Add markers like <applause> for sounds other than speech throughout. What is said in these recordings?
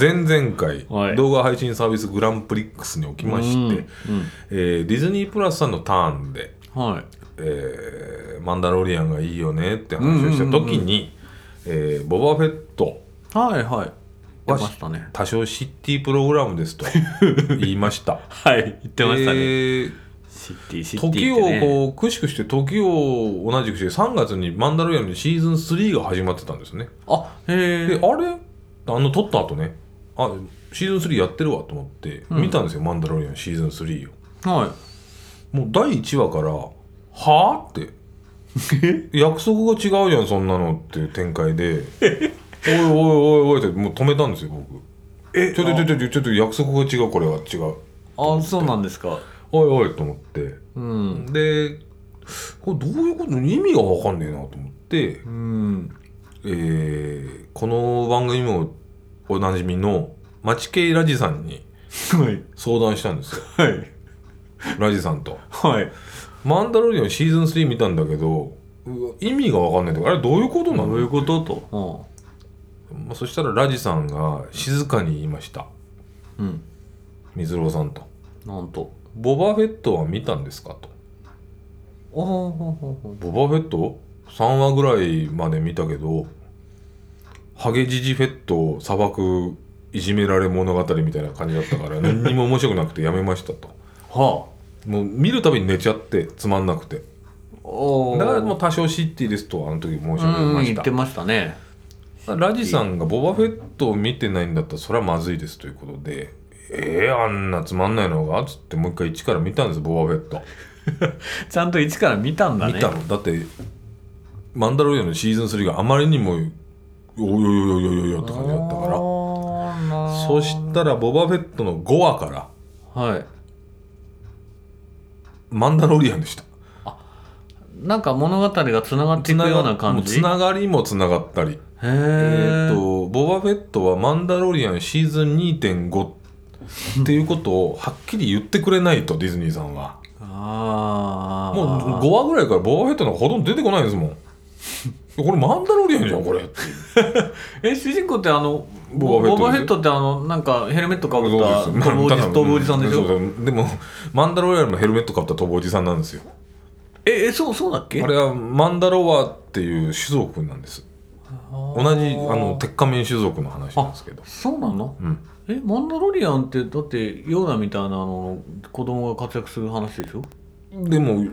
前々回、はい。動画配信サービスグランプリックスにおきまして、えーディズニープラスさんのターンで、うんはい。えーマンダロリアンがいいよねって話をした時に、えーボバフェットはいはい。出ましたね。多少シティプログラムですと <laughs> 言いました。はい言ってましたね、えーシティシティって時をねこうくしくして時を同じくして3月にマンダロリアンのシーズン3が始まってたんですね。あへえであれ？あの撮った後ねあシーズン3やってるわと思ってうん。見たんですよ、マンダロリアンシーズン3を。はい。もう第1話から「はあ?」って「約束が違うじゃんそんなの」っていう展開で「おいおいおいおい」ってもう止めたんですよ僕。え？ちょちょちょちょちょっと約束が違うこれは違う。あそうなんですか。おいおいと思って。うん。でこれどういうこと？意味が分かんねえなと思って、うん。えーこの番組もおなじみの町系ラジさんにはい。相談したんですよ。はい。ラジさんと。はい。マンダロリアンシーズン3見たんだけどう意味が分かんないんだけどあれどういうことなの？どういうことと？まあ、そしたらラジさんが静かに言いました。うん。うん水郎さんと。なんと「ボバフェットは見たんですか?」と。ああほうほうほ「ボバフェット ?3 話ぐらいまで見たけどハゲジジフェットを裁くいじめられ物語みたいな感じだったから <laughs> 何にも面白くなくてやめましたと。うはもう見るたびに寝ちゃってつまんなくてだからもう多少シティですとあの時申し上げうんました。言ってましたね。ラジさんがボバフェットを見てないんだったらそれはまずいですということでえー、あんなつまんないのが？つってもう一回一から見たんですボバフェット、<laughs> ちゃんと一から見たんだね。見たの。だってマンダロリアンのシーズン3があまりにもおよよよよよよよって感じだったからそしたらボバフェットの5話からはいマンダロリアンでしたあなんか物語がつながっていくような感じつながりもつながったりへえ、とボバフェットはマンダロリアンシーズン2.5っていうことをはっきり言ってくれないとディズニーさんはああもう5話ぐらいからボバフェットなんかほとんど出てこないですもんこれマンダロリアンじゃんこれ。<laughs> え主人公ってあのボボバフェットってあのなんかヘルメットかぶった飛ぶおじさんでしょ？でもマンダロリアンのヘルメットかぶった飛ぶおじさんなんですよ。ええそうそうだっけ？あれはマンダロワっていう種族なんです。同じあの鉄仮面種族の話なんですけど。そうなの？うん。えマンダロリアンってだってヨーダみたいなあの子供が活躍する話でしょ？でも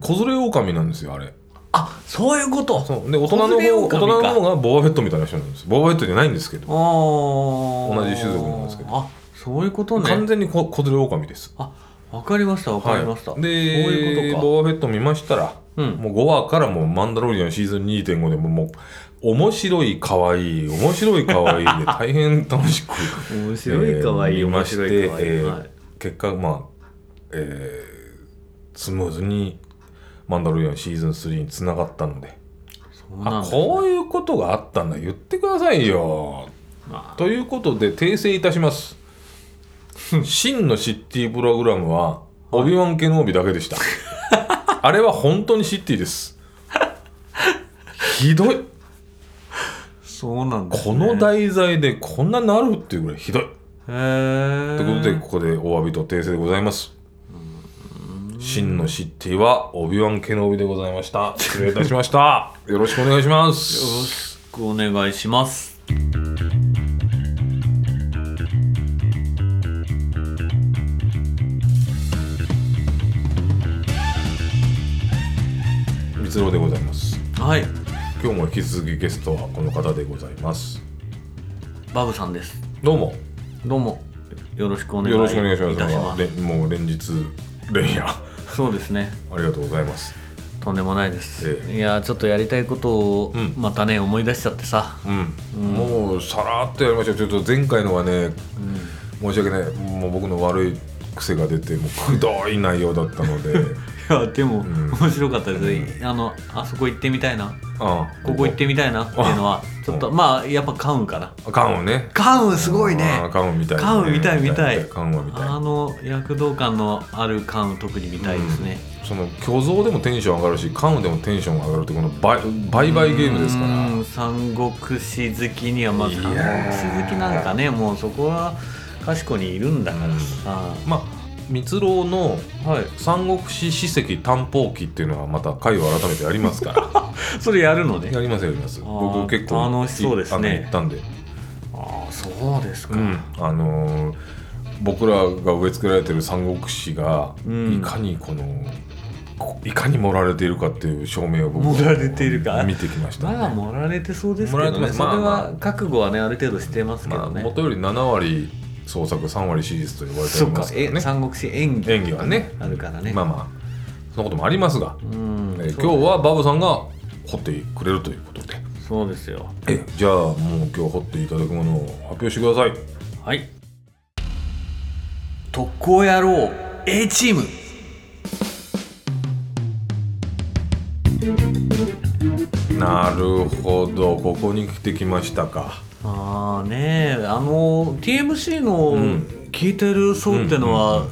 子連れ狼なんですよあれあそういうこと。そう。で大人の方大人の方がボバフェットみたいな人なんですボバフェットじゃないんですけど。同じ種族なんですけど。あそういうことね。完全に子子連れ狼です。あわかりましたわかりました、はい、そうでいうことか。ボバフェット見ましたら、うん。もう5話からもうマンダロリアンシーズン2.5でももう面白い可愛い面白い可愛いで大変楽しく <laughs> 面白いかわいま面してえーはい結果まあ、えースムーズにマンダロリアンシーズン3につながったので。あこういうことがあったんだ。言ってくださいよ。あ。ということで訂正いたします。<laughs> 真のシッティプログラムはオビワン・ケノービだけでした。<laughs> あれは本当にシッティです。ひどい。そうなんです、こね、の題材でこんななるっていうぐらいひどい。へえということでここでお詫びと訂正でございます真のシッティはオビワン・ケノービでございました。失礼いたしました。<laughs> よろしくお願いしまよろすしくお願いします。蜜ろでございます。はい。今日も引き続きゲストはこの方でございます。バブさんです。どうも。どうも。よろしくお願いよろしくお願いします。いたしますれもう連日連夜そうですね。ありがとうございます。とんでもないです、えいやちょっとやりたいことをうん。またね、思い出しちゃってさ、うん、もうさらっとやりましょう。ちょっと前回のはね申し訳ない。もう僕の悪い癖が出てもうくどい内容だったのでやでも、ん。面白かったです、あのあそこ行ってみたいな。あここ行ってみたいなっていうのはちょっとまあやっぱカウンかな。あカンをね。カウンすごいね。カンを見たい、カン見たい見たい。カンを見たい。あの躍動感のあるカウン特に見たいですね、その虚像でもテンション上がるしカンでもテンション上がるってこの倍倍々ゲームですから。うん。三国志好きにはまあ三国志好きなんかねもうそこは賢にいるんだからさ、まあ蜜蝋のはい。三国志史跡探訪記っていうのはまた回を改めてやりますから。<laughs> それやるのね。やりますやります僕結構楽しそうですね。行ったんで。ああそうですか、うん、あのー僕らが植え付けられてる三国志が、うん。いかにこのこいかに盛られているかっていう証明を僕は盛られているか。見てきました、ね。まあ盛られてそうですけどね。れてます。まあそれは覚悟はねある程度してますけまあ、どね、元より7割創作3割史実と言われておそっかりますからね。え三国志演技演技はね。あるからね。まあまあそんなこともありますが、うんえー今日はバブさんが掘ってくれるということで。そうですよ。えじゃあもう今日掘っていただくものを発表してください。はい。特攻野郎 A チーム。なるほど。ここに来てきましたかああねえあの TMC のうん聞いてる層ってのは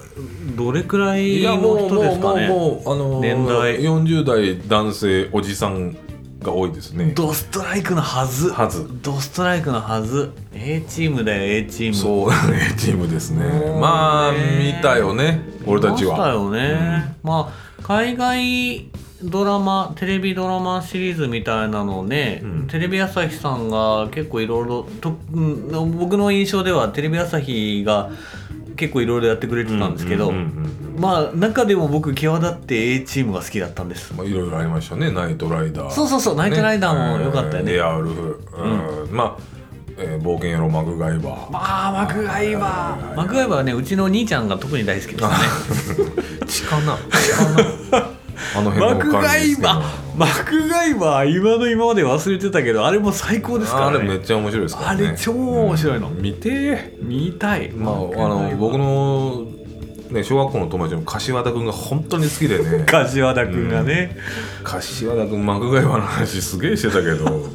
どれくらいの人ですかね？もうあのー年代。40代男性おじさんが多いですね。ドストライクのはず。はず。ドストライクのはず。A チームだよ A チーム。そう <laughs> ねチームですね。まあ見たよね俺たち見ましたはよね、まあ海外ドラマテレビドラマシリーズみたいなのね、うん。テレビ朝日さんが結構いろいろとうん僕の印象ではテレビ朝日が結構いろいろやってくれてたんですけど、まあ中でも僕際立って A チームが好きだったんです。まあいろいろありましたね。ナイトライダーそうそうそう。ナイトライダーも良かったよね。エアウルフ、うん。まあ、えー冒険野郎マグガイバー。まあマクガイバー。マクガイバー。はねうちの兄ちゃんが特に大好きですね。血かな。血かなあの辺のマクガイバーマクガイバー今の今まで忘れてたけどあれも最高ですからね。あれめっちゃ面白いですからね。あれ超面白いの。うん。見て見たい。まああの僕のね小学校の友達の柏田君が本当に好きでね。<laughs> 柏田君がね、柏田君マクガイバーの話すげえしてたけど、<laughs>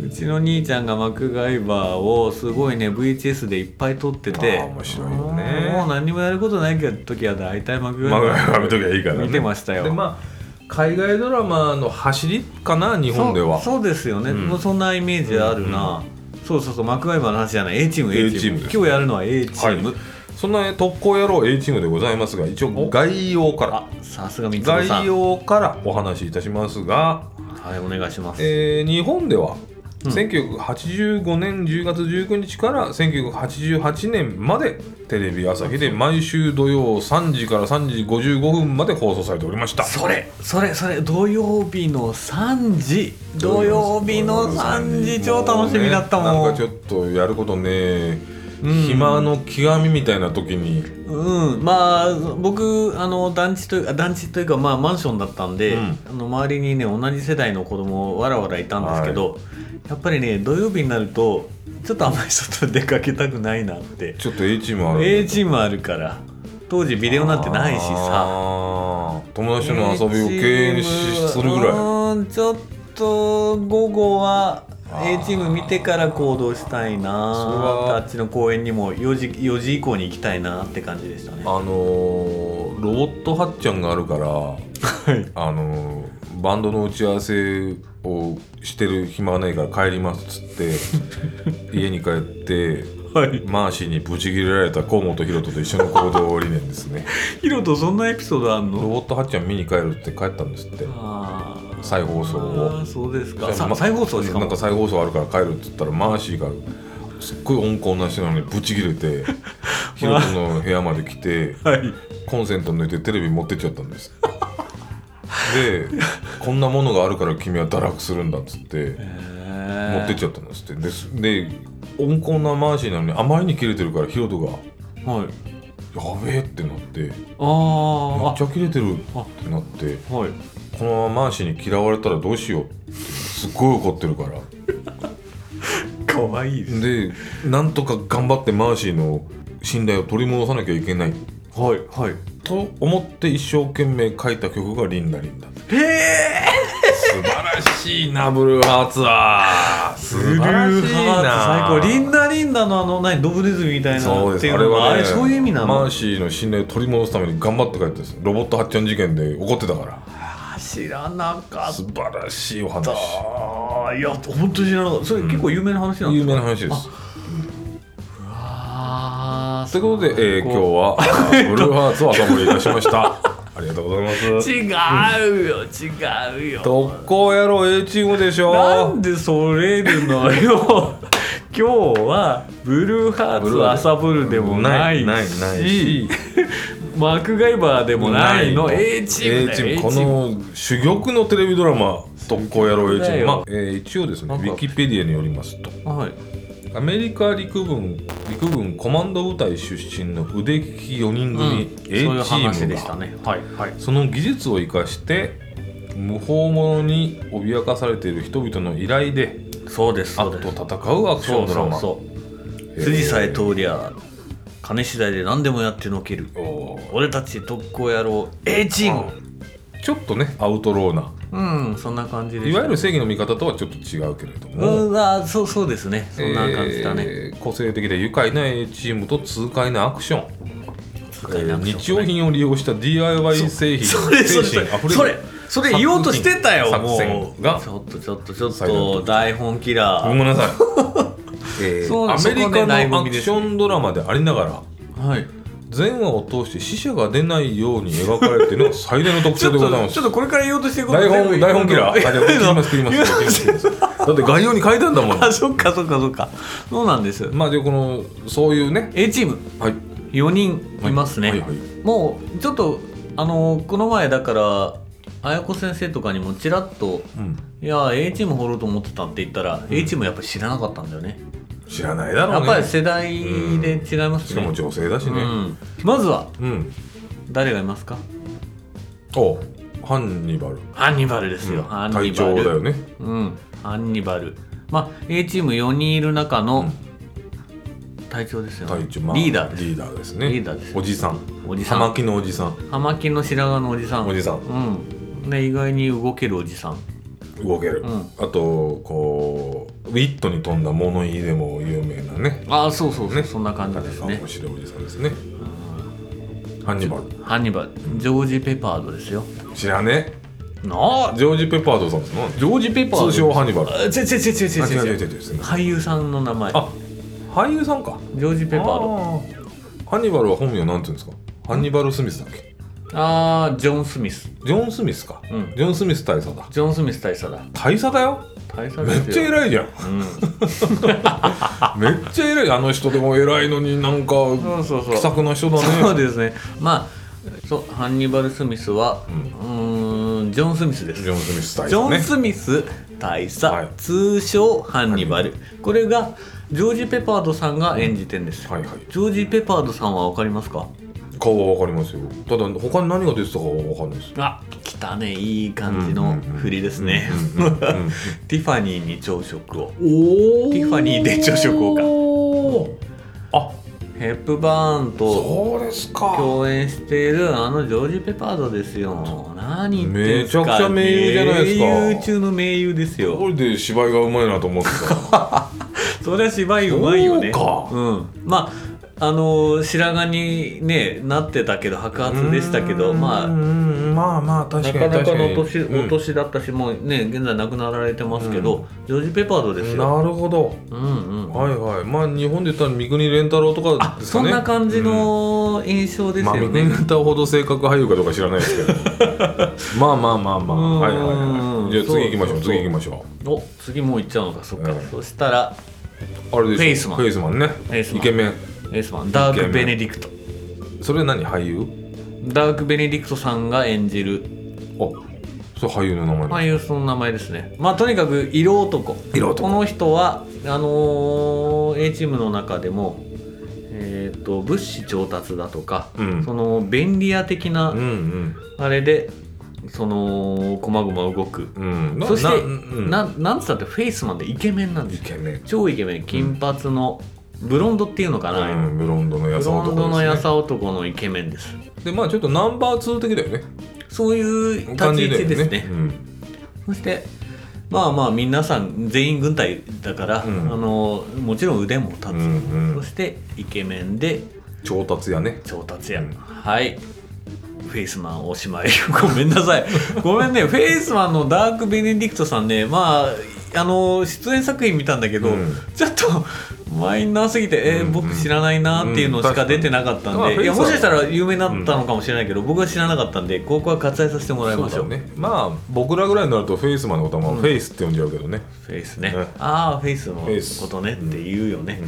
うん、うちの兄ちゃんがマクガイバーをすごいね VHS でいっぱい撮ってて。面白いよねもう何もやることないけど時は大体マクガイマクバーガイバー見ときゃいいからね。見てましたよ。でまあ海外ドラマの走りかな日本では。そうですよね、うん。もうそんなイメージあるな、そうそうそうマクガイバーの話じゃない。A チーム A チーム。今日やるのは A チーム、はい。そんな特攻野郎 A チームでございますが一応概要から。あさすが三つ概要からお話しいたしますが、はいお願いします、えー日本ではうん。1985年10月19日から1988年までテレビ朝日で毎週土曜3時から3時55分まで放送されておりました。それそれそれ土曜日の3時。土曜日の3時。超楽しみだったもん、なんかちょっとやることね、うん暇の極みみたいな時に。うん。まあ僕あの団地というあ団地というかまあマンションだったんで、うん。あの周りにね同じ世代の子供わらわらいたんですけど、やっぱりね土曜日になるとちょっとあんまり外出かけたくないなって。ちょっと A チームある A チームあるから当時ビデオなんてないしさ。友達との遊びを敬遠しするぐらい。うんちょっと午後は A チーム見てから行動したいなあっちの公園にも4時 ,4 時以降に行きたいなって感じでしたね。あのーロボットはっちゃんがあるからはい。あのーバンドの打ち合わせをしてる暇がないから帰りますっつって <laughs> 家に帰ってはい。マーシーにブチ切れられた河本大翔と一緒の行動理念ですね。<laughs> ヒロトそんなエピソードあんロのボットはっちゃん見に帰るって帰ったんですって。あー再放送を。そうですか。さま再放送ですか？なんか再放送あるから帰るって言ったらマーシーがすっごい温厚な人なのにブチ切れて <laughs> ヒロトの部屋まで来てはい。コンセント抜いてテレビ持ってっちゃったんです。でこんなものがあるから君は堕落するんだっつって持ってっちゃゃったんですって。で温厚なマーシーなのにあまりに切れてるからヒロトが「はい。やべえ」ってなってめっあちゃ切れてるあってなってあはいこのままマーシーに嫌われたらどうしようってすっごい怒ってるから。かわいいです。でなんとか頑張ってマーシーの信頼を取り戻さなきゃいけない。はいはい。と思って一生懸命書いた曲が「リンダリンダ」へえ。素晴らしいなブルーハーツは。素ブル晴らしいな。ツ最高。リンダリンダのあの何ドブネズミみたいなそうです。っていうのはあれそういう意味なの？マーシーの信頼を取り戻すために頑張って書いてですロボット発見事件で怒ってたから。あ知らなかっ素晴らしいお話。たいや本当に知らなかった。それ結構有名な話なんで有すか、名な話です。ということで、えー今日は <laughs> ブルーハーツを朝盛りいたしました。ありがとうございます。違うよ違うよ。特攻野郎 A チームでしょ？なんでそれるのよ。<laughs> 今日はブルーハーツ朝ブルでもないし。ないないし <laughs> マクガイバーでもないの。A チームだ A チよーム。この珠玉のテレビドラマ特攻野郎 A チーム、まあえー一応ですねウィキペディアによりますと。はい。アメリカ陸軍陸軍コマンド部隊出身の腕利き4人組 A チームがでしたね。はいはい。その技術を生かして無法者に脅かされている人々の依頼でそうですそう悪です。と戦うアクションドラマ。そう筋さえ通りゃ金次第で何でもやってのける。俺たち特攻野郎 A チームちょっとねアウトローな。うんそんな感じでした。いわゆる正義の味方とはちょっと違うけれども、うんあそうそうですね。そんな感じだね、えー個性的で愉快な A チームと痛快なアクション。日用品を利用した DIY 製品それそれそれそれそれ言おうとしてたよ作も戦がうちょっとちょっとちょっと台本キラー。ごめんなさい、<laughs> えーアメリカのアクションドラマでありながらはい。全話を通して死者が出ないように描かれているのが最大の特徴でございます。とちょっとこれから言おうとしてること台本台本キラーだって概要に書いてあるんだもん。あそっかそっかそっか。そうなんです。まあでこのそういうね。A チーム。はい。4人いますね、はい。はい。もうちょっとあのこの前だから綾子先生とかにもちらっとうん「いや A チーム掘ろうと思ってた」って言ったら、A チームやっぱり知らなかったんだよね知らないだろうね。やっぱり世代で違いますね、しかも女性だしね。うん、まずはうん、誰がいますか？おハンニバル。ハンニバルですよ、ハンニバ長だよね。うん。ハンニバル。まあ A チーム4人いる中の隊長ですよね、隊長、まあリーダーです。リーダーですね。リーダーです。おじさん。おじさん。葉巻のおじさん。葉巻の白髪のおじさん。おじさん。うん。で意外に動けるおじさん動ける、うん。あとこうウィットに富んだ物言いでも有名なね。ああそうそうそう、ね。そんな感じですね。面白いおじさんですね。ハンニバル。ハンニバル。ジョージ・ペパードですよ。知らねなあ。ジョージ・ペパードさんですの？ジョージ・ペパード通称ハンニバル。違う違うちょ違う違う。すいません俳優さんの名前。あ俳優さんか。ジョージ・ペパード。ハンニバルは本名なんていうんですか？ハンニバル・スミスだっけ？ああジョン・スミス。ジョン・スミスか、うん。ジョン・スミス大佐だ。ジョン・スミス大佐だ。大佐だよ？大佐めっちゃ偉いじゃん。うん。<laughs> めっちゃ偉い。あの人でも偉いのになんかそうそうそう。気さくな人だね。そうですね。まあそうハンニバル・スミスはうーんジョン・スミスです。ジョン・スミス大ジョン・スミス大佐、はい。通称ハンニバル。これがジョージ・ペパードさんが演じてんです、はいはい。ジョージ・ペパードさんは分かりますか？顔はわかりますよ。ただ他に何が出てたかはわかんないです。あ来たね。いい感じの振りですね。ティファニーに朝食を。おティファニーで朝食をか。おあヘップバーンと共演しているあのジョージ・ペパードですよ。何めちゃくちゃ盟友じゃないですか。盟友中の盟友ですよ。これで芝居がうまいなと思ってた。<laughs> そりゃ芝居うまいよね。うん。まああの白髪にねなってたけど白髪でしたけどまあうんまあまあ確かになかなかのお年,、うん。お年だったしもうね現在亡くなられてますけど、ジョージ・ペパードですよ。なるほど。うんうん。はいはい。まあ日本で言ったら三国連太郎とかあそですかね。んな感じの印象ですまあ、よね、三国連太郎ほど性格俳優かどうか知らないですけど。<laughs> まあまあまあまあ。うんはいはいはい。じゃあ次行きましょうそう。そうそう次行きましょお次もう行っちゃうのか。そっか、うん。そしたらうあれでしょ。フェイスマン。フェイスマンね。イケメンエースマンダーク・ベネディクト。それ何俳優？ダーク・ベネディクトさんが演じる。あそれ俳優の名前俳優その名前ですね。まあとにかく色男。色男。この人はあのー A チームの中でもえー、と物資調達だとか、うん。その便利屋的なうんうん。あれでそのこまごま動く、うん。なそしてなうん。ななんつったってフェイスマンでイケメンなんですイケメン。超イケメン。金髪のブロンドっていうのかな、うん、ブロンドのブやさ男ロンドのさ男のイケメンです。でまあちょっとナンバー2的だよね。そういう立ち位置ですね。うん。そしてまあまあ皆さん全員軍隊だから、うん。あのもちろん腕も立つ、うんうん。そしてイケメンで調達やね。調達や、うんはい。フェイスマンおしまい。<laughs> ごめんなさい。ごめんね。フェイスマンのダーク・ベネディクトさんね。まああの出演作品見たんだけど、うん。ちょっとマイナーすぎて、えー僕知らないなっていうのしか出てなかったんで、うんいやもしかしたら有名だったのかもしれないけど、僕は知らなかったん。でここは割愛させてもらいましょう。ね。まあ僕らぐらいになるとフェイスマンのことはフェイスって呼んじゃうけどね、フェイスね、うん。ああフェイスのフェイスことねって言うよね。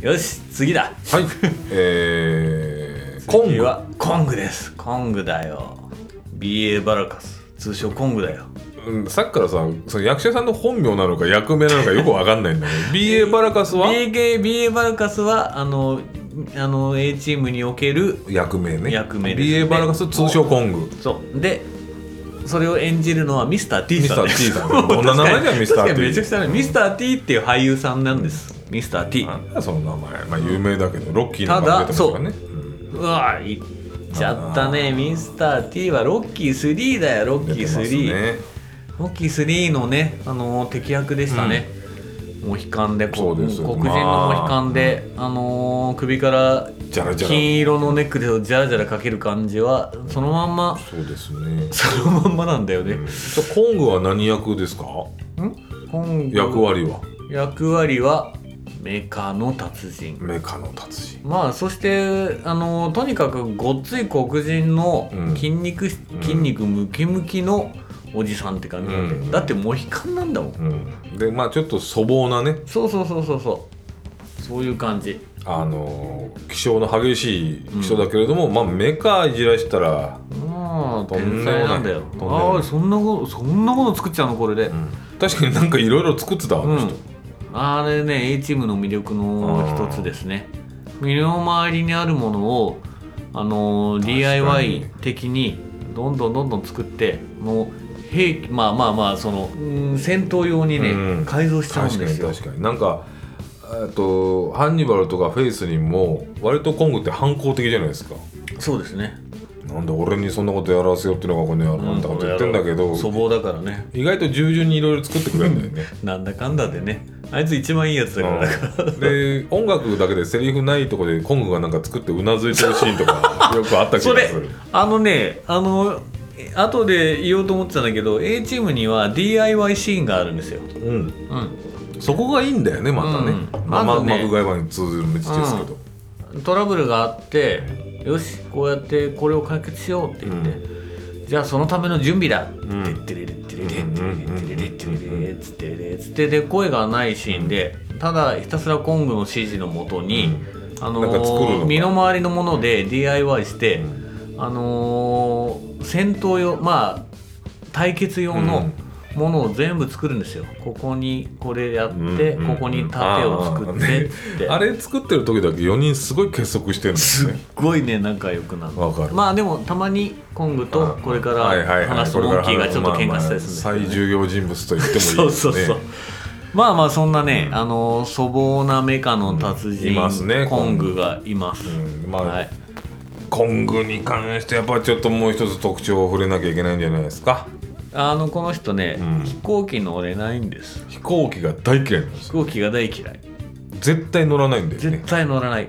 う、んよし次だ。はい。<laughs> えー、コング。次はコングです。コングだよ。BA バラカス。通称コングだよ。うんさっきからさその役者さんの本名なのか役名なのかよくわかんないんだけど BA バラカスは？BA, BA バルカスはあのあの A チームにおける役名ね。役名ですね。BA バラカス通称コング。そう。でそれを演じるのはミスター T ミスターさんです T さん <laughs> どんな名前じゃんミスター T めちゃくちゃねミスター T っていう俳優さんなんです。ミスター T その名前。まあ有名だけどロッキーの名前出てますからねう。わいっちゃったね。ミスター T はロッキー3だよロッキー出てます3、ねロッキー3のね、あのー敵役でしたね、モヒカンでこそう黒人のモヒカンで、あ。のー首からじゃらじゃら金色のネックレスをジャラジャラかける感じはそのまんまそうですね。そのまんまなんだよね、じゃあコングは何役ですか？役割は？役割はメカの達人。メカの達人。まあそしてあのとにかくごっつい黒人のうん。筋肉、筋肉ムキムキのおじさんって感じなんで、うん。だってモヒカンなんだもん。うん。でまあちょっと粗暴なね。そうそうそうそうそう。そういう感じ。あのー気性の激しい人だけれども、まあメカいじらしたら、ああとんでもない。天才なんだよ。ああそんなことそんなこと作っちゃうの？これで、確かになんかいろいろ作ってたあの人、あれね A チームの魅力の一つですね。身の回りにあるものをあのー DIY 的にどんどんどんどん作ってもう兵器まあまあまあその、うん戦闘用にね、うん。改造しちゃうん確かにですよ。確かになんかえっとハンニバルとかフェイスにも割とコングって反抗的じゃないですか。そうですね。なんで俺にそんなことやらせよっていうのがこの野郎なんてこと言ってんだけど、粗暴だからね。意外と従順にいろいろ作ってくれるんだよね。なんだかんだでね。あいつ一番いいやつだから。だからうん。で音楽だけでセリフないとこでコングがなんか作ってうなずいてるシーンとかよくあった気がすそれるあのねあのえ後で言おうと思ってたんだけど A チームには DIY シーンがあるんですよ、うん。うん、そこがいいんだよねまたね、うん。まあ、まずね。マクガイバーに通ずる道ですけど、トラブルがあってよしこうやってこれを解決しようって言って、じゃあそのための準備だ、ってれれってれれってれれってれれっててれつってで声がないシーンでただひたすらコングの指示のもとに、あの身の回りのもので DIY して、あのー戦闘用まあ対決用のものを全部作るんですよ。ここにこれやって、うんここに盾を作ってねって。あれ作ってる時だけ4人すごい結束してるんですすっごいね仲良くなるわかる。まあでもたまにコングとこれから話すとモンキーがちょっと喧嘩したりするんです重要人物と言ってもいいですね。そうそうそう。まあまあそんなね、あの粗暴なメカの達人、コング。がいます、うん。まあ、はい、コングに関してやっぱりちょっともう一つ特徴を触れなきゃいけないんじゃないですか？あのこの人ね、うん。飛行機乗れないんです飛行機が大嫌いなんです飛行機が大嫌い。絶対乗らないんだよ絶ね対乗らない。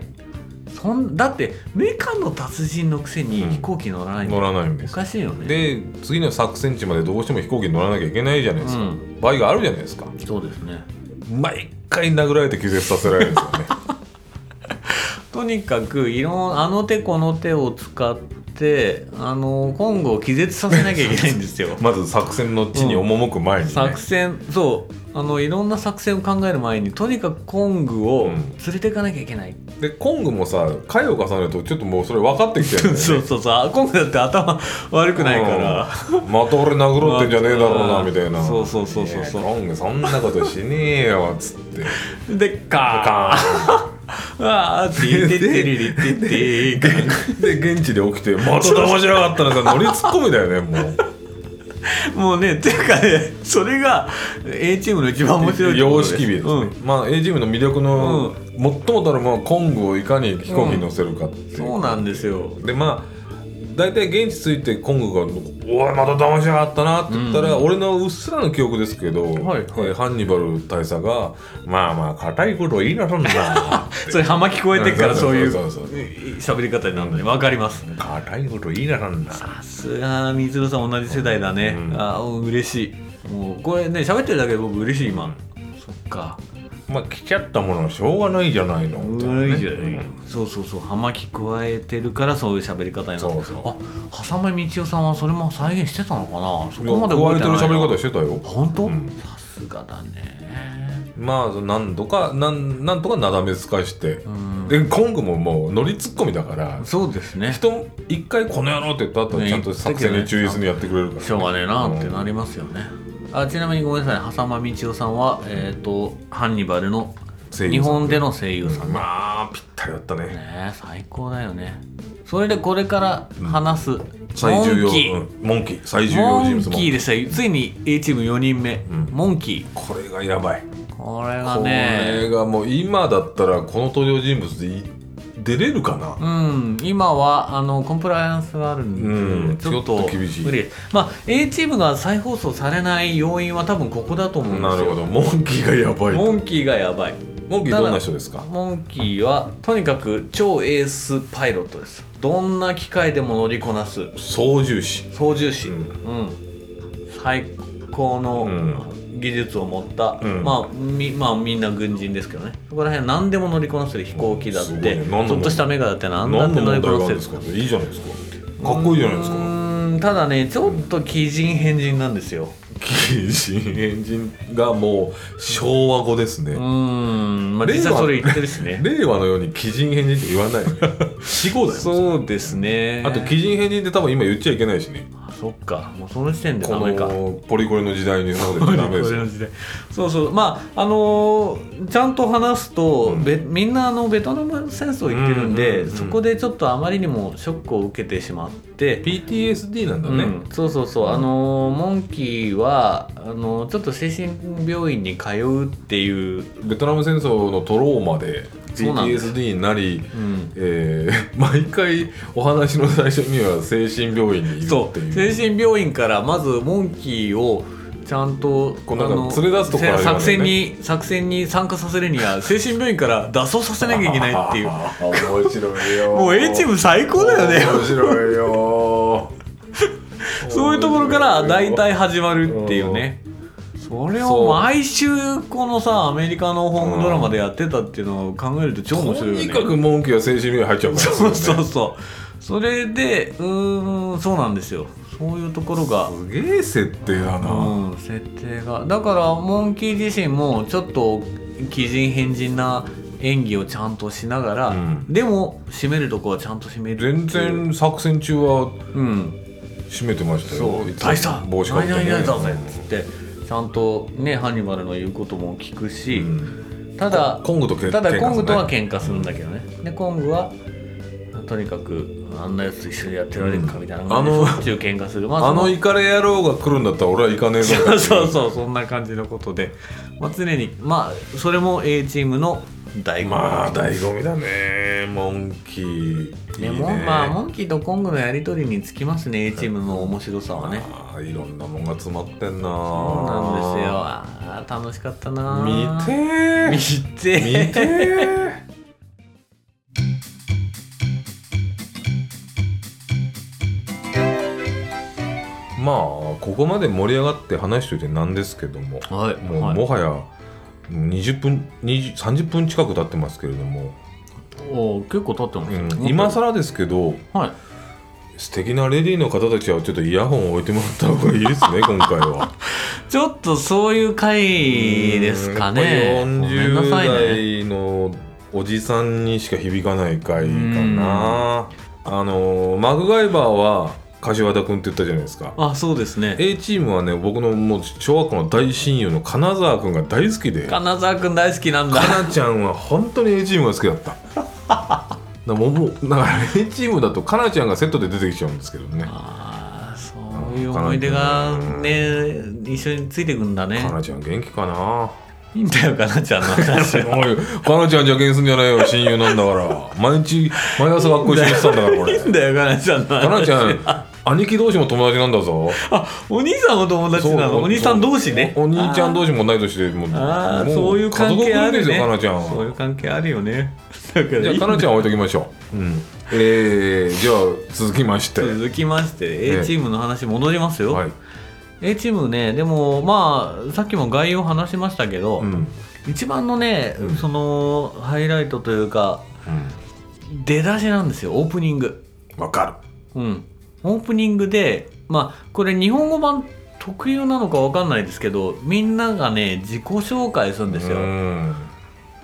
そんだってメカの達人のくせにうん。飛行機乗らないんだよ。乗らないんでおすかしいよね。で次の作戦地までどうしても飛行機に乗らなきゃいけないじゃないですか、うん。場合があるじゃないですか。そうですね。毎回殴られて気絶させられるんですよね <laughs> とにかくいろんあの手この手を使ってあのコングを気絶させなきゃいけないんですよ。<laughs> まず作戦の地に赴く前に、ね。作戦そう。あのいろんな作戦を考える前にとにかくコングをうん。連れていかなきゃいけない、でコングもさ回を重ねるとちょっともうそれ分かってきてるんだよね。<laughs> そうそうそう。あコングだって頭 <laughs> 悪くないから、うん。また俺殴ろうってんじゃねえだろうなうんみたいな。そうそうそうそうそう。コングそんなことしねえよっつって。でカーン <laughs> って言ってってりりってってで現地で起きてまた騙しやがったなんか乗りツッコミだよねもう。もうねっていうかねそれが A チームの一番面白いところ様式美ですね、うん。まあ A チームの魅力の最もたるものはコングをいかに飛行機に乗せるかっていう、そうなんですよ。でまあ大体現地着いてコングが「おいまた騙しやがったな」って言ったら、俺のうっすらの記憶ですけど、はいはい。えーハンニバル大佐が「まあまあ硬いこと言いなさんな」<laughs> それ浜聞こえてっからそういう喋り方になるのに分かります硬いこと言いなさんな。さすが水野さん同じ世代だね、うん。ああ嬉しい。もうこれね喋ってるだけで僕嬉しい今、そっかまあ来ちゃったものはしょうがないじゃないのみたいなそうそうそう葉巻加えてるからそういう喋り方になる。そうそう。あ浅間道夫さんはそれも再現してたのかな？そこまで加えてる覚えてないな喋り方してたよ。本当、うん。さすがだね。まあ何度かなんなんとかなだめすかして、ん。でコングももう乗りツッコミだからそうですね。人一回この野郎って言った後ねちゃんと作戦に注意するにやってくれるから、しょうがねえなってなりますよね、あちなみにごめんなさい。狭間道夫さんはえっ、とハンニバルの日本での声優さん。ね、まあぴったりだったね。ねえ最高だよね。それでこれから話す、最重要モンキー、うん。モンキー。最重要モン人物キーでしたついに A チーム4人目、ん。モンキこれがやばい。ーこれがこねれがもう今だったらこの登場人物でい出れるかな、うん、今はあのコンプライアンスがあるんで、うん。ちょっと厳しい。無理です。まあ A チームが再放送されない要因は多分ここだと思うんですよ。なるほど。モンキーがやばいモンキーがやばい。モンキーどんな人ですか？モンキーはとにかく超エースパイロットです。どんな機械でも乗りこなす。操縦士。操縦士、ううんん。最高のうん技術を持った、うん。まあみまあみんな軍人ですけどね。そこら辺何でも乗りこなせる飛行機だって、ちょっとしたメガだって何だって乗りこなせる。いいじゃないですか。かっこいいじゃないですか。ただねちょっと鬼人変人なんですよ。鬼人変人がもう昭和語ですね、うーんまあ実際それ言ってるしね。<laughs> 令和のように鬼人変人って言わない死語だよ <laughs> そうですね。あと鬼人変人って多分今言っちゃいけないしね。あそっか。もうその時点でこダメかのポリコレの時代にそんなこと言っちゃダメですそうそう。まああのーちゃんと話すと、うん。べみんなあのベトナム戦争行ってるんで、うんうんうんそこでちょっとあまりにもショックを受けてしまって、PTSD なんだね、うん、そうそうそう、あのーモンキーはあのーちょっと精神病院に通うっていう、ベトナム戦争のトローマで PTSD になり、うん、えー <laughs> 毎回お話の最初には精神病院にいっていう。う精神病院からまずモンキーをちゃんとこうなんかあの連れ出すとこね。作戦に作戦に参加させるには精神病院から脱走させなきゃいけないっていう。面白いよ。<laughs> もう A チーム最高だよね。面白いよ。<laughs> そういうところから大体始まるっていうねそれを毎週このさアメリカのホームドラマでやってたっていうのを考えると超面と白いよね。にかくモンキーは精神病院入っちゃうから。そうねそうそう。それでうーんそうなんですよ。そういうところが。すげえ設定だな、うん、設定が。だからモンキー自身もちょっと鬼人変人な演技をちゃんとしながら、うん。でも締めるとこはちゃんと締める全然作戦中はうん。締めてましたよ。そう。大した帽子かぶって何々ね々だぜっつってちゃんとねハンニバルの言うことも聞くし、うん。ただコングとけただコングとは喧喧嘩するんだけどね、でコングはとにかくあんなやつと一緒にやってられるかみたいな感じでうん。あのしょっちゅう喧嘩する、まそあのイカレ野郎が来るんだったら俺は行かねえぞ。そうそうそんな感じのことで、まあ、常にまあそれも A チームの醍醐味。まあ醍醐味だね。モンキーねね。もんまあモンキーとコングのやり取りにつきますね A チームの面白さはね。あーいろんなもんが詰まってんな。そうなんですよ。あー楽しかったな。見てー。見て見てー。まあここまで盛り上がって話しといてなんですけども。はいもう、はい。もはや20分20 30分近く経ってますけれども、結構経ってますうよ、ん、今更ですけどはい素敵なレディーの方たちはちょっとイヤホンを置いてもらった方がいいですね <laughs> 今回は。ちょっとそういう回ですかねうんごめんやっぱなさいね40代のおじさんにしか響かない回かな。あのマグガイバーは柏田君って言ったじゃないですか。あそうですね A チームはね僕のもう小学校の大親友の金沢君が大好きでか金沢くん大好きなんだなちゃんは本当に A チームが好きだった。だもうだから A チームだとかなちゃんがセットで出てきちゃうんですけどね。ああそういう思い出がね一緒についてくんだね。かなちゃん元気かな？いいんだよかなちゃんの話は。<laughs> おいかなちゃん邪険すんじゃないよ親友なんだから。毎日毎朝学校一緒にしてたんだからこれ。いいんだよかなちゃんの話かなちゃん兄貴同士も友達なんだぞ。あお兄さんも友達なの？お兄さん同士ね。おお兄ちゃん同士も同い年でもうそういう関係あるね。そういう関係あるよねだから。じゃあかなちゃんは置いときましょう、うん、えー、じゃあ続きまして。続きまして A チームの話戻りますよ、はい。A チームねでもまあさっきも概要話しましたけど、うん。一番のね、うん。そのハイライトというか出だしなんですよオープニング。わかうん。オープニングでまあこれ日本語版特有なのかわかんないですけどみんながね自己紹介するんですよ、るうん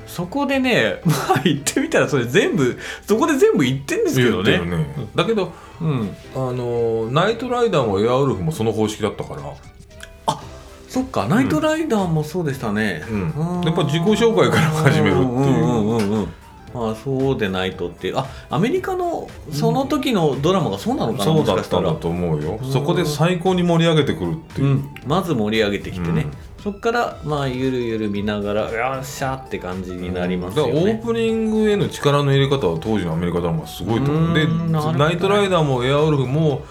そこでねまあ言ってみたらそれ全部そこで全部言ってんですけどね。ね。だけどうん。あのナイトライダーもエアウルフもその方式だったから、そっかナイトライダーもそうでしたね、うん、やっぱ自己紹介から始めるっていう。うんうんうんうんまあそうでないとってあアメリカのその時のドラマがそうなのかな、そうもしかしたら。だったんだと思うよ。うん。そこで最高に盛り上げてくるっていう。う、ん、まず盛り上げてきてね、うんそっからまあゆるゆる見ながらよっしゃって感じになりますよだからオーね。プニングへの力の入れ方は当時のアメリカドラマはすごいと思う。でナイトライダーもエアウルフも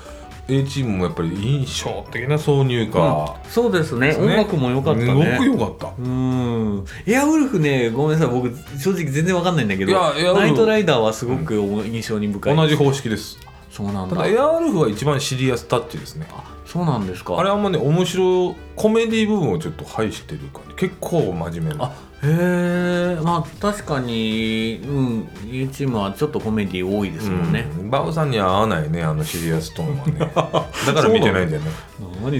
A チームもやっぱり印象的な挿入歌、そうですね。ね。音楽も良かったね。すごく良かった。うん。エアウルフねごめんなさい。僕正直全然わかんないんだけどいやエアウルフ。ナイトライダーはすごく印象に深い、同じ方式です。そうなんだ。ただエアウルフは一番シリアスタッチですね。あそうなんですか。あれあんまね面白いコメディ部分をちょっと排してる感じ。結構真面目な。あへえ。まあ確かにうん A チームはちょっとコメディ多いですもんね、うん。バウさんには合わないねあのシリアストーンはね。<laughs> だから見てないんだよね。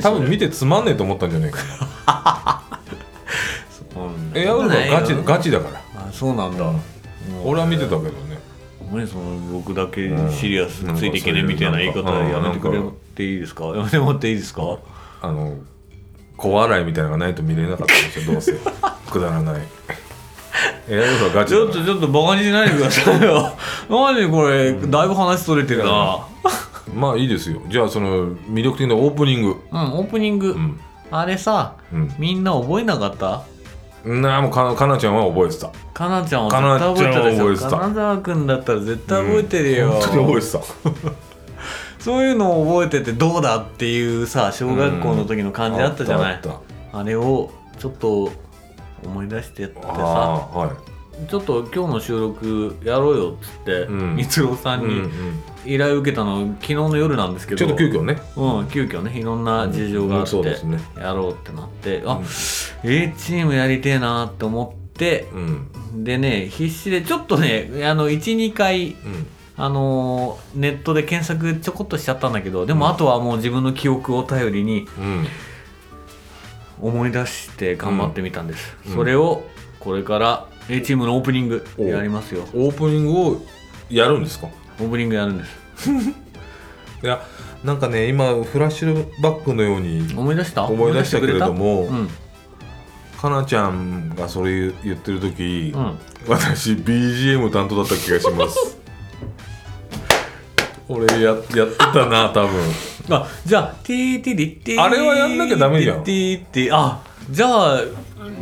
多分見てつまんねえと思ったんじゃないかな。うんエアウはガチガチだから。あそうなんだ、俺は見てたけどね。何その僕だけうんシリアスついていけねえみたいな言い方やめてくれていいですか？やめてもらっていいですか？あの小笑いみたいなのがないと見れなかったんですよどうせ。<laughs> くだらない。エアウルフはガチちょっとちょっとバカにしないでくださいよ。<laughs> 何これだいぶ話それてるな。まあいいですよ。じゃあその魅力的なオープニング。うんオープニング、うん。あれさうん。みんな覚えなかった？なあもうかかなちゃんは覚えてた。かなちゃんは絶対覚えてたでしょ。かなちゃんは覚えてた。金沢君だったら絶対覚えてるよ、本当に覚えてた <laughs> そういうのを覚えててどうだっていうさ小学校の時の感じあったじゃない、あったああれをちょっと思い出してやってさ。はい。ちょっと今日の収録やろうよっつってうん。光郎さんにうんうん依頼を受けたの昨日の夜なんですけど。ちょっと急遽ね。うん、急遽ね。いろんな事情があって、やろうってなってあ、うん A チームやりてえなって思ってうんでね必死でちょっとねあの12回うんあのーネットで検索ちょこっとしちゃったんだけどでもあとはもう自分の記憶を頼りにうん。思い出して頑張ってみたんです、うん。それをこれから A チームのオープニングおやりますよ。オープニングをやるんですか？オープニングやるんです。<laughs> いやなんかね今フラッシュバックのように思い出した？思い出したけれども、かなちゃんがそれ言ってる時、私 BGM 担当だった気がします <laughs> 俺ややってたな多分。あじゃあティーティリッティーあれはやんなきゃダメじゃん。ティーティーあじゃあ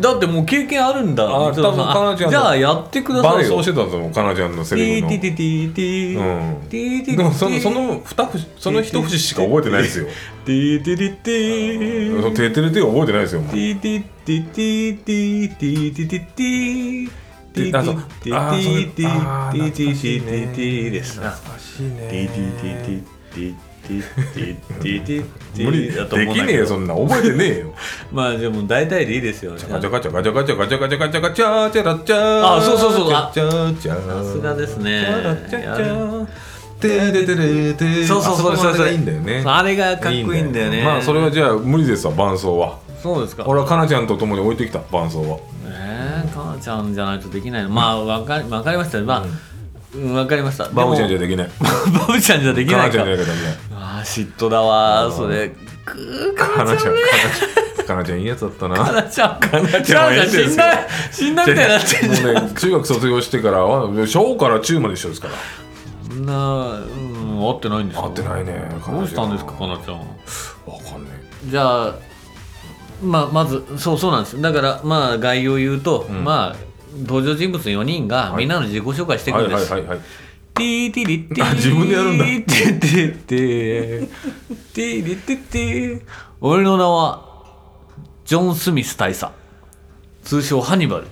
だってもう経験あるんだ。あ多分かなちゃんのじゃあやってくださいよ。伴奏してたんですよかなちゃんのセテリフの。ィーティティティティうんティーティでもそのその二節その一節しか覚えてないですよティーティリッテそのィててれて覚えてないですよティーティティティティティティティティティティティティティティティティティティティティですな懐か。しいねティティティティティティティティティ無理だと思うんだけどきねえよそんな覚えてねえよまあでも大体でいいですよねガチャガチャガチャガチャガチャガチャガチャガチャチャラチャあそうそうそうあチャチャチャさすがですねチャラチャチャテレテレテそうそうそうそうそういいんだよねあれがかっこいいんだよねまあそれはじゃあ無理ですわ伴奏はそうですか俺はかなちゃんと共に置いてきた伴奏はえちゃんじゃないとできないの。まあわかりわかりました。まあうん。わかりました。バブちゃんじゃでできない。もバブちゃんじゃできかないか。なちゃんじゃなきゃダメあー嫉妬だわうん。それ。くーかかなちゃん。ねかなちゃんいいやつだったな。かなちゃん。かなちゃん死んだ死んだみたいになってんじゃんもうね中学卒業してからは小から中まで一緒ですから。そんなうん合ってないんですか合ってないねどうしたんですかかなちゃん。わかんねじゃあまあ、まずそうそうなんです。だからまあ概要を言うと、ん。まあ登場人物4人がみんなの自己紹介していくはいんです、はいはいはいティーティリッティーあ自分でやるんだ。ティーティティティティリティティ俺の名はジョン・スミス大佐。通称ハンニバル。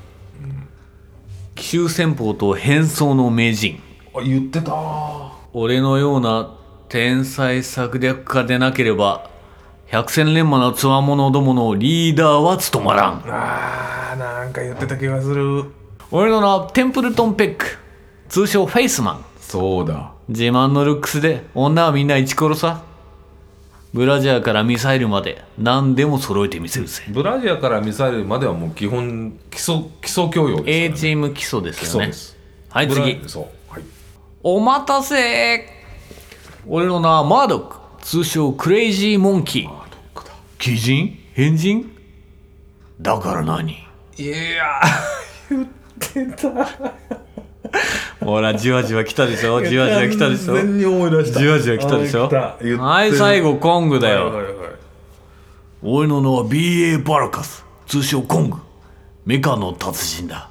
奇襲戦法と変装の名人。あ言ってたあ俺のような天才策略家でなければ百戦錬磨のつわものどものリーダーは務まらん。あーなんか言ってた気がする。俺の名はテンプルトン・ペック。通称フェイスマン。そうだ。自慢のルックスで女はみんなイチコロさ。ブラジャーからミサイルまで何でも揃えてみせるぜ。ブラジアからミサイルまではもう基本基礎基礎教養です A チーム基礎ですよ礎です。ブはい次。ラそう。はい。お待たせ。俺の名はマードック通称クレイジーモンキー。鬼人？変人？だから何？いやほらじわじわ来たでしょ？じわじわ来たでしょ？完全に思い出した。じわじわ来たでしょ？はい最後コングだよ、はいはいはい。俺の名は BA バラカス。通称コング。メカの達人だ、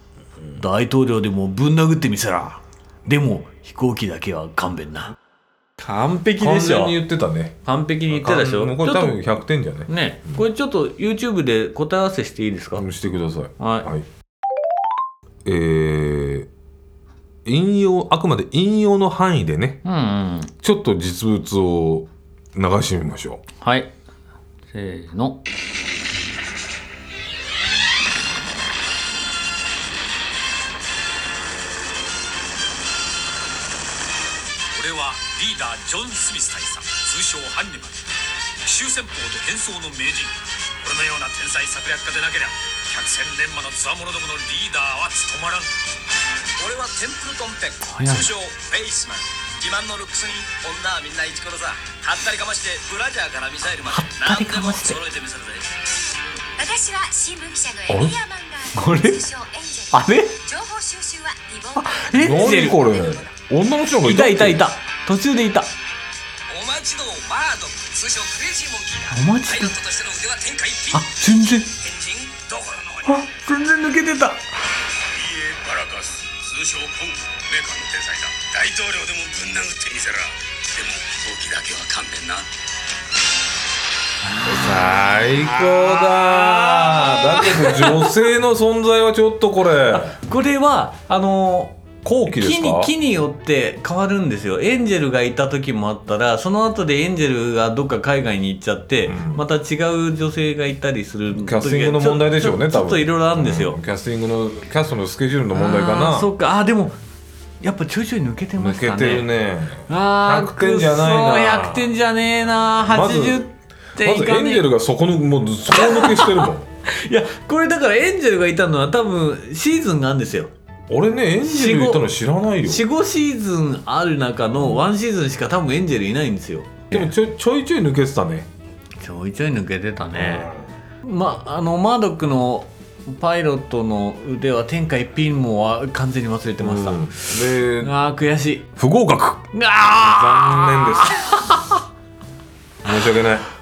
大統領でもぶん殴ってみせら。でも飛行機だけは勘弁な完璧完全に言ってたね。完璧に言ってたでしょ。もうこれ多分ちょっ100点じゃね。とねこれちょっと YouTube で答え合わせしていいですか、してください。はい。えー引用あくまで引用の範囲でね。うんうん。ちょっと実物を流してみましょはい。せーのリーダージョン・スミス大佐。通称ハンニバル奇襲戦法と変装の名人。俺のような天才策略家でなけりゃ百戦錬磨のつわものどものリーダーは務まらん。俺はテンプルトンペック早い。通称フェイスマン。自慢のルックスに女はみんなイチコロさ。はったりかましてブラジャーからミサイルまで。はったりかまして。何でも揃えてみせるぜ。私は新聞記者のエリアマンガーこれ？通称エンジェル。あれ？情報収集はリボンエンジェル。う何これ女の人がいいたたいたいた途中でいた。お待ちどうマード通称クレイジーモンキーだお待ちどパイロットとしての腕は天下一品あ全然あ全然抜けてた。BA バラカス。通称コングメーカーの天才だ。大統領でもぶん殴ってみせらでも飛行機だけは勘弁な。最高だ。だけど女性の存在はちょっとこれ。<laughs> これはあの後期です木にか木によって変わるんですよ。エンジェルがいた時もあったらその後でエンジェルがどっか海外に行っちゃって、うん。また違う女性がいたりする時キャスティングの問題でしょうねちょっといろいろあるんですよ、うキャスティングのキャストのスケジュールの問題かな。そっか。あーでもやっぱちょいちょい抜けてますかね。抜けてるね。あー100点じゃないな。くそ100点じゃねえな。まず80点まずいかねえ。エンジェルがそこのもうそこ抜けしてるもん。<laughs> いやこれだからエンジェルがいたのは多分シーズンがあるんですよ俺ねエンジェルいたの知らないよ。45シーズンある中の1シーズンしか多分エンジェルいないんですよ。でもちょちょいちょい抜けてたね。ちょいちょい抜けてたね、まあのマードックのパイロットの腕は天下一品もは完全に忘れてました、うん。であー悔しい。不合格。あ残念です。<laughs> 申し訳ない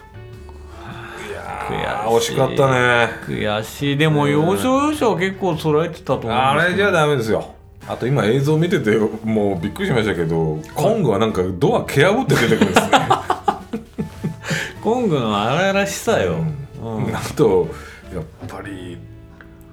惜しかったね。ー悔しい。でも要所要所は結構揃えてたと思うあれじゃダメですよ。あと今映像見ててもうびっくりしましたけどコングはなんかドア蹴破って出てくるんですね。<laughs> コングの荒々しさよ、うん。あとやっぱり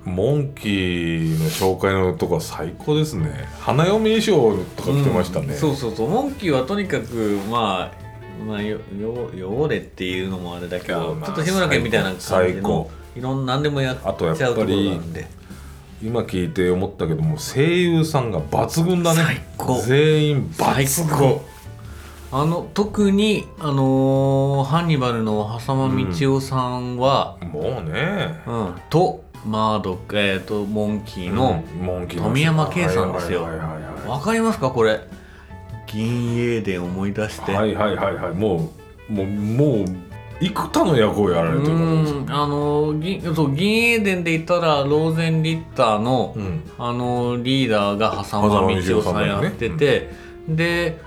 モンキーの紹介のとこは最高ですね。花嫁衣装とか着てましたね、そうそうそう。モンキーはとにかくまあまあよよ汚れっていうのもあれだけいやまあどちょっと日村家みたいな感最高。じのいろんな何でもやっちゃうところなんで。今聞いて思ったけども声優さんが抜群だね。最高。全員抜群。あの特にあのーハンニバルの浅間道夫さんは、もうね。うん。とマードえっ、とモンキーの、うんモンキーの富山圭さんですよ。わかりますかこれ？銀英伝思い出して、はいはいはいはい。はいもうもうもう幾多の役をやられてるんです。あの銀そう銀英伝で言ったらローゼンリッターの、うん。あのリーダーが浅間道夫さんやってて、で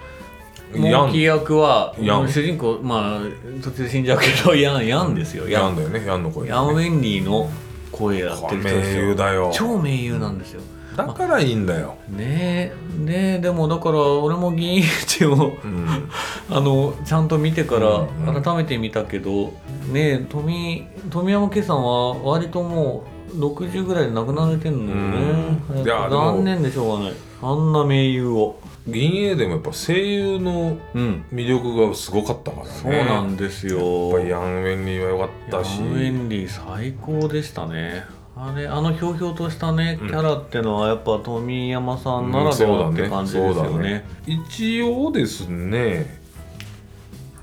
モンキー役は主人公まあ途中で死んじゃうけどヤンヤンですよ。ヤン。だよね。ヤンの声、ね、ヤン・ウェンリーの声やってる人です名よ優だよ。超名優なんですよだからいいんだよ、ねえねえでもだから俺も銀エチをうん、あのちゃんと見てからうんうん。改めて見たけど、ねえ富富山圭さんは割ともう60ぐらいで亡くなられてるんだよね、残念でしょうがない。あんな名優を。銀英でもやっぱ声優のうん。魅力がすごかったからね。そうなんですよ。やっぱりヤン・ウェンリーは良かったし。ヤンウェンリー最高でしたねあれあのひょうひょうとしたねキャラってのはやっぱ富山さんならではって感じですよね,、一応ですね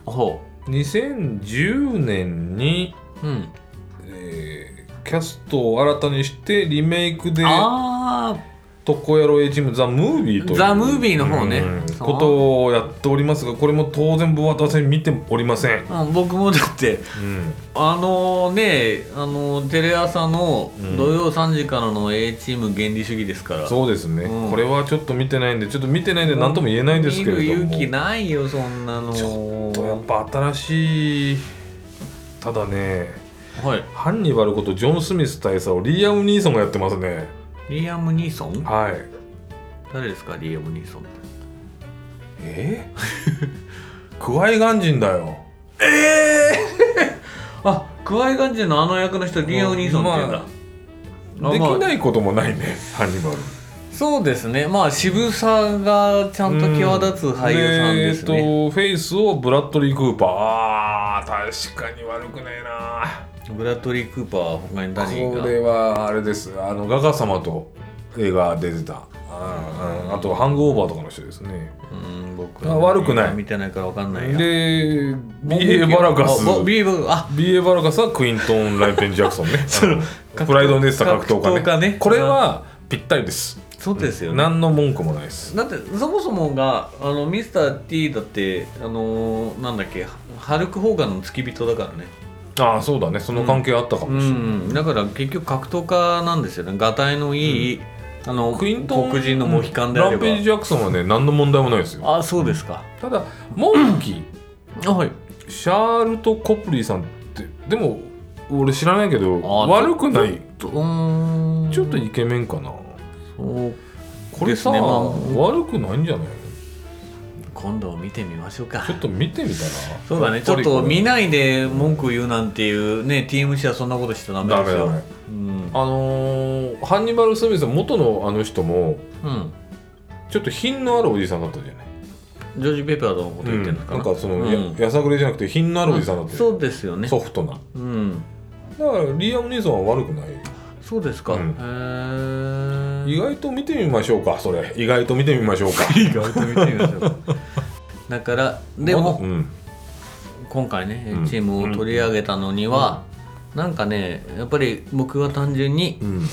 ほ2010年に、ううん。えーキャストを新たにしてリメイクでああ「トコヤロ A チームザ・ムービー」という。ザムービーの方ね。うことをやっておりますがこれも当然私見ておりません、うん僕もだってうん。あのねあのテレ朝のうん。土曜3時からの A チーム原理主義ですから、そうですね、うん。これはちょっと見てないんでちょっと見てないんで何とも言えないですけれども。見る勇気ないよそんなの。ちょっとやっぱ新しいただねはい。ハンニバルことジョン・スミス大佐をリアム・ニーソンがやってますねリアム・ニーソン？はい。誰ですか？リアム・ニーソンって。え？ー、<laughs> クワイガン人だよ。<laughs> あクワイガンジンのあの役の人リアム・ニーソンって言うんだ、あできまあないこともないねハンニバル。そうですね。まあ渋さがちゃんと際立つ俳優さんですね、でえっとフェイスをブラッドリー・クーパー。あー確かに悪くないなブラッドリー・クーパーは他に誰が？これはあれです。あのガガ様と映画出てた。あああとハングオーバーとかの人ですね。うん僕あ悪くない。見てないから分かんないや。で B.A. バラカス。あ B.A. バラカスあ。B.A. バラカスはクイントン・ライペン・ジャクソンね。<laughs> あのプライドに出てた格闘家ね。家ね。これはぴったりです。そうですよね、何の文句もないです。だってそもそもがあのミスター T だってあのーなんだっけハルク・ホーガンの付き人だからねああそうだね。その関係あったかうもしれない、ん。だから結局格闘家なんですよね。がたいのいい、あのクイントン黒人のモヒカンであれば、ランページ・ジャクソンはね何の問題もないですよ。あそうですか。ただモンキー。あはい。シャールト・コプリーさんってでも俺知らないけどあ悪くない。ちょっとイケメンかな。そうこれさ、ねまあ。悪くないんじゃない？今度見てみましょうか。ちょっと見てみたら？そうだね。ちょっと見いないで文句言うなんていうね TMC はそんなことしちゃダメですよ。ダメダメうん、あのーハンニバル・スミス元のあの人もうん、ちょっと品のあるおじさんだったじゃないジョージ・ペッパーのこと言ってるんですかなんかその、うん。ややさぐれじゃなくて品のあるおじさんだったよそうですよね。ソフトな。うん。だからリアム・ニーソンは悪くない。そうですか、うん。へえ意外と見てみましょうかそれ。意外と見てみましょうか。意外と見てみましょうだからでも、うん。今回ねうん。チームを取り上げたのには、なんかねやっぱり僕は単純に、うん。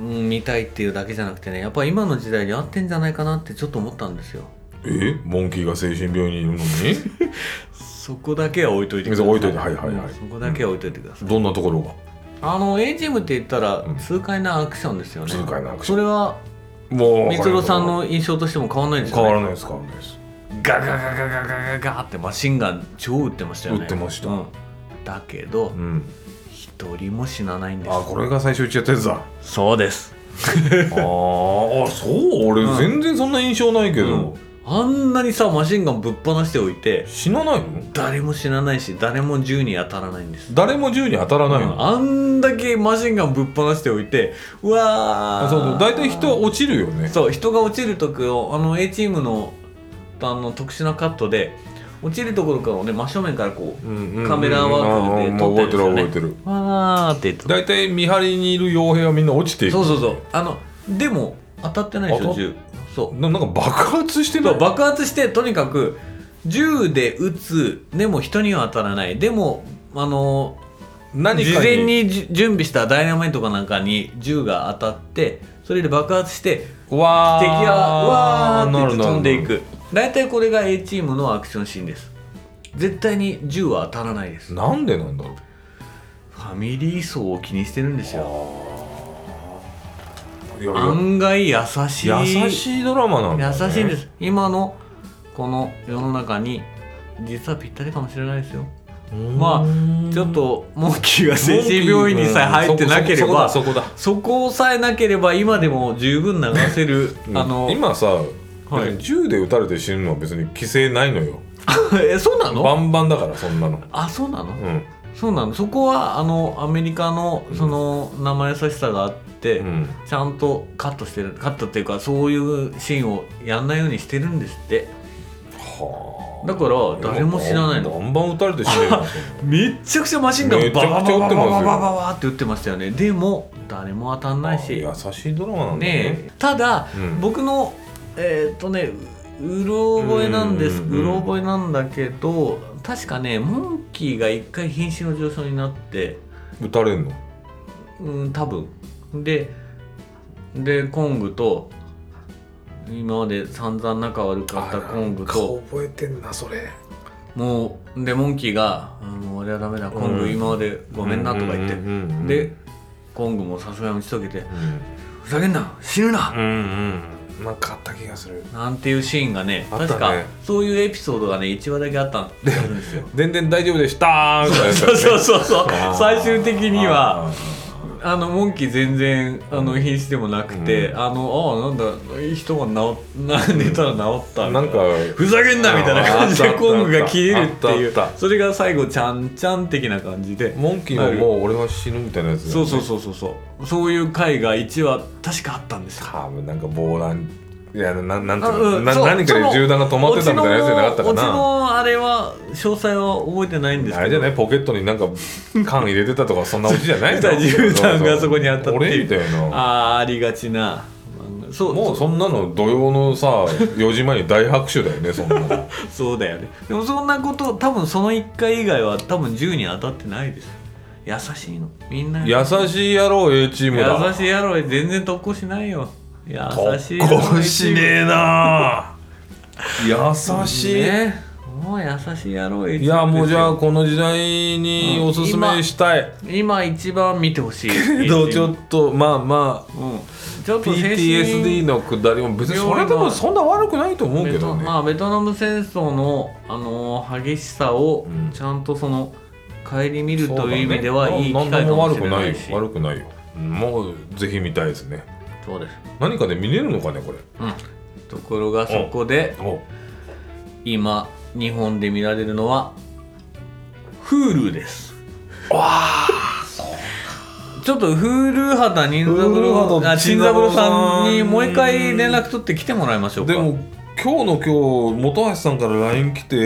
うん、見たいっていうだけじゃなくてねやっぱり今の時代に合ってんじゃないかなってちょっと思ったんですよ。え？モンキーが精神病院にいるのに？<laughs> そこだけは置いといてください。置いといてはいはいはい。うんそこだけは置いといてください、どんなところが？あの A チームって言ったらうん。痛快なアクションですよね、痛快なアクション。それはもう三郎さんの印象としても変わらないですよね。変わらないです変わらないですガガガガガガガガガってマシンガン超撃ってましたよね。撃ってました。うん。だけどうん。一人も死なないんです。あこれが最初言っちゃったやつだ。そうです。<laughs> あーあそう。俺うん。全然そんな印象ないけど、うん。あんなにさマシンガンぶっ放しておいて死なないの？誰も死なないし誰も銃に当たらないんです。誰も銃に当たらないの、あんだけマシンガンぶっ放しておいてうわー。あそうそう。大体人は落ちるよね。そう人が落ちる時をあの A チームのあの特殊なカットで落ちるところからね真正面からこうカメラワークで撮ってるんですよね。覚えてる覚えてる。わーって大体見張りにいる傭兵はみんな落ちていく。そうそうそう。あのでも当たってないでしょ銃。そう。ななんか爆発してなそいう爆発してとにかく銃で撃つ。でも人には当たらない。でもあの何事前にじ準備したダイナマイトかなんかに銃が当たってそれで爆発してわ敵がわーって飛んでいく大体これが A チームのアクションシーンです。絶対に銃は当たらないです。なんでなんだろう。ファミリー層を気にしてるんですよ。いやいや。案外優しい。優しいドラマなんだ、ね、優しいんです。今のこの世の中に実はぴったりかもしれないですよ。まあちょっとモンキーが精神病院にさえ入ってなければそこさえなければ今でも十分流せるそこだあの今さ、はい。銃で撃たれて死ぬのは別に規制ないのよ。<laughs> えそうなの？バンバンだからそんなの。あそうなの？うん。そうなの？そこはあのアメリカのその生優しさがあって、うん。ちゃんとカットしてるカットっていうかそういうシーンをやんないようにしてるんですって。はあ。だから誰も知らないの。バンバン撃たれて死ねるの。<laughs> めっちゃくちゃマシンガンめちゃくちゃ撃ってますよ。ババババババババって撃ってましたよねでも誰も当たんないし優しいドラマなんだねねえただ、うん僕のえーっとねううろ覚えなんです。うろ覚えなんだけど確かねモンキーが一回瀕死の上昇になって。撃たれんの？うん多分。ででコングと今まで散々仲悪かったコングと覚えてんなそれ。もうでモンキーが「うんもう俺はダメだコングうん。今までごめんな」とか言って。でコングもさすがに打ち解けてうん「ふざけんな死ぬな!」うんうんなんかあった気がする。なんていうシーンがねね。確かそういうエピソードがね1話だけあったんですよ。全然大丈夫でしたーみたいなやつだ <laughs> そうそうそうそう。最終的にはああのモンキー全然あの瀕死でもなくて、うん。あのああなんだ人が治 <laughs> な寝たら治ったみたいな。んかふざけんなみたいな感じであったあったコングが切れるっていう。それが最後ちゃんちゃん的な感じで。モンキーももう俺は死ぬみたいなやつね。そうそうそうそうそう。そういう回が1話確かあったんですよ。多分なんか防弾いやななんていあうの、なうんそう何かで銃弾が止まってたみたいなやつじゃなかったかオチなのあれは詳細は覚えてないんですけど。あれじゃない？ポケットになんか缶入れてたとかそんなオチじゃないの？<laughs> 銃弾がそこにあったって俺みたいな。ああありがちな。そうもうそんなの土曜のさ <laughs> 4時前に大拍手だよねそんなの。そうだよね。でもそんなこと多分その1回以外は多分銃に当たってないです。優しいの。みんな。優しい野郎 A チームだ。優しい野郎全然特攻しないよ優しい特攻しねえな。優しい、ね。もう優しい野郎いやもうじゃあこの時代におすすめしたい、今一番見てほしい。け <laughs> どちょっとまあまあうん。ちょっと PTSD のくだりも別にそれでもそんな悪くないと思うけベどね、トまあベトナム戦争の、あのー激しさをうん。ちゃんとその顧みるという意味ではいい機会かもしれないし。悪くない。よ悪くないよ。うんもうぜひ見たいですねそうです、何かで見れるのかねこれ。うん、ところがそこでお今日本で見られるのは Hulu です。ちょっと Hulu 肌任三 Hulu 郎肌あ新三郎さんにもう一回連絡取って来てもらいましょうか。でも今日の今日本橋さんから LINE 来て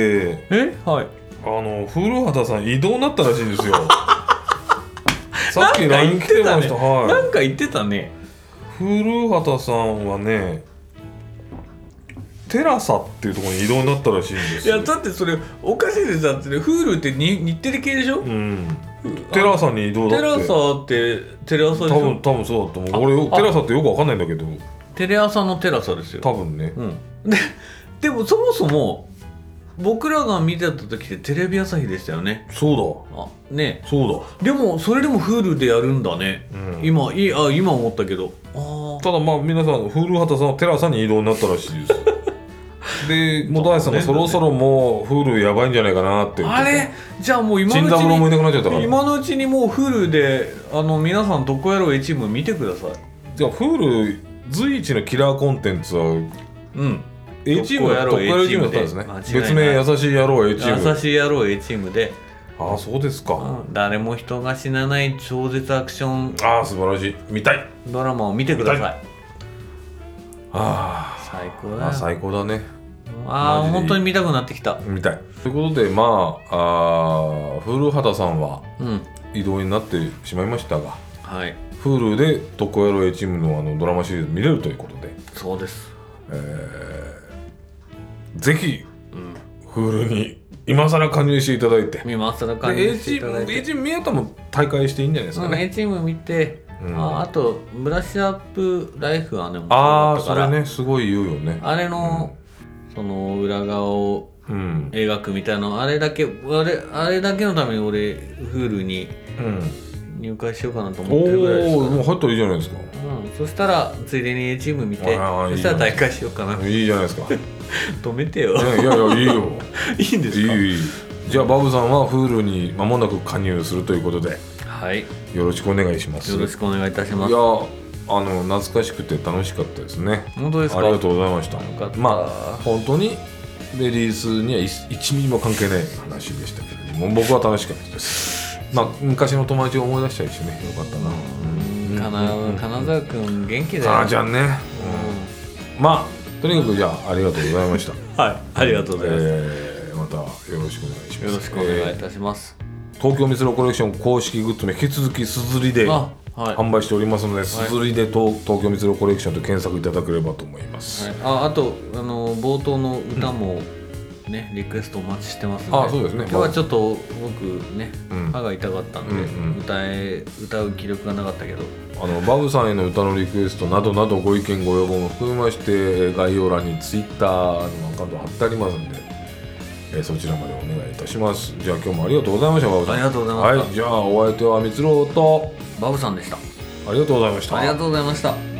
え？はい。あの古畑さん移動になったらしいんですよ。<laughs> さっき LINE 来てました。なはいんか言ってたね古畑さんはねテラサっていうところに移動になったらしいんですよ。いやだってそれおかしいですだってね Hulu ってに日テレ系でしょ？うん。テラサに移動だって。テレ朝ってテレ朝でし多分ょ多分そうだと思う。俺あ。テラサってよくわかんないんだけど。テレ朝のテラサですよ。多分ね。うん。ででもそもそも僕らが見てた時ってテレビ朝日でしたよね。そあね。うだ。そうでもそれでも Hulu でやるんだね、うん。今いあ今思ったけど。あだただまあ皆さん古畑さんはテラサに移動になったらしいです <laughs> で本橋さんがそろそろもう Hulu やばいんじゃないかなってあれ？じゃあもう今のうち新三郎もいなくなっちゃったから。に今のうちにもう Hulu であの皆さん「どこやろう A チーム」見てください。じゃあ Hulu 随一のキラーコンテンツはうん A チームやろう A チームだったんで別名優しい野郎 A チーム優しい野郎 A チームで、ああそうですか、うん。誰も人が死なない超絶アクション。ああ素晴らしい。見たい。ドラマを見てくだ見さい。あ最高だよ。あ最高だね。ああ本当に見たくなってきた。見たい。ということでまああー古畑さんはうん。移動になってしまいましたがはい。Hulu で「特攻野郎 A チームの」あのドラマシリーズ見れるということで。そうですぜひうん Hulu に今更加入していただいて。見ますらで感 A じしていチームただいて。A チーム宮田も大会していいんじゃないですかうんね、A チーム見て、うん。ああとブラッシュアップライフはねああそれねすごい言うよね。あれの、その裏側をうん。描くみたいなあれだけあれあれだけのために俺 Hulu にうん入会しようかなとお思ってるぐらいですか。らおもう入ったらいいじゃないですか。うん、そしたらついでに A チーム見てそしたら大会しようかな。いいじゃないですか。い <laughs> 止めてよ。やいやいやいいよ。<laughs> いいんですか？いいじゃあバブさんは Hulu に間もなく加入するということではい。よろしくお願いします。よろしくお願いいたします。いやあの懐かしくて楽しかったですね。本当ですか？ありがとうございました。よかった。まあ本当にレディースには1ミリも関係ない話でしたけれども僕は楽しかったですまあ昔の友達を思い出したりしてねよかったな。うん。かな金沢君元気だよ。かなちゃんね、うん。まあとにかくじゃあありがとうございました。<laughs> はいありがとうございます、えーまたよろしくお願いします。よろしくお願いいえたします、ー東京ミスロコレクション公式グッズの引き続きすずりであはい。販売しておりますので、すずりで東東京ミスロコレクションと検索いただければと思います、はい、ああとあの冒頭の歌もね、リクエストお待ちしてますのであそうですね。今日はちょっと僕ね、うん。歯が痛かったんで、歌え歌う気力がなかったけど。あのバブさんへの歌のリクエストなどなどご意見ご要望も含めまして概要欄にツイッターのアカウント貼ってありますんで、えーそちらまでお願いいたします。じゃあ今日もありがとうございましたバブさん。ありがとうございました。はいじゃあお相手はみつろうとバブさんでした。ありがとうございました。ありがとうございました